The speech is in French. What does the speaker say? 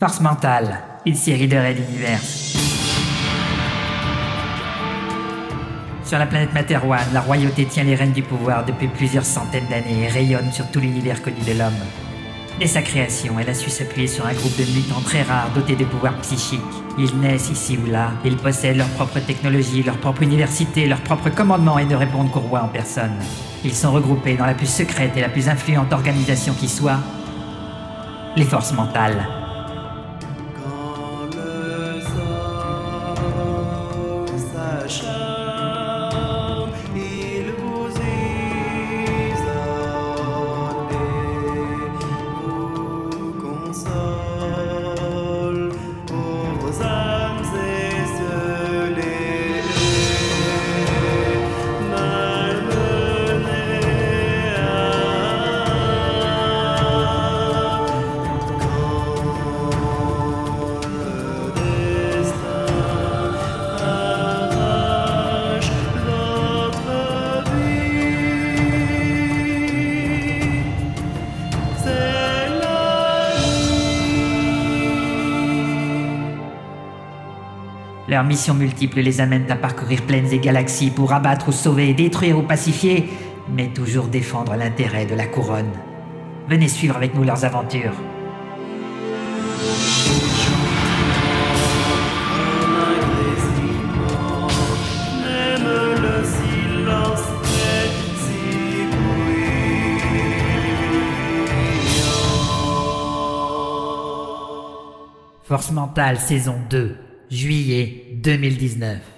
Force mentale, une série de raids d'univers. Sur la planète Materwan, la royauté tient les rênes du pouvoir depuis plusieurs centaines d'années et rayonne sur tout l'univers connu de l'homme. Dès sa création, elle a su s'appuyer sur un groupe de mutants très rares dotés de pouvoirs psychiques. Ils naissent ici ou là, ils possèdent leur propre technologie, leur propre université, leur propre commandement et ne répondent qu'au roi en personne. Ils sont regroupés dans la plus secrète et la plus influente organisation qui soit, les forces mentales. Leurs missions multiples les amènent à parcourir plaines et galaxies pour abattre ou sauver, détruire ou pacifier, mais toujours défendre l'intérêt de la couronne. Venez suivre avec nous leurs aventures. Force mentale saison 2, juillet 2019.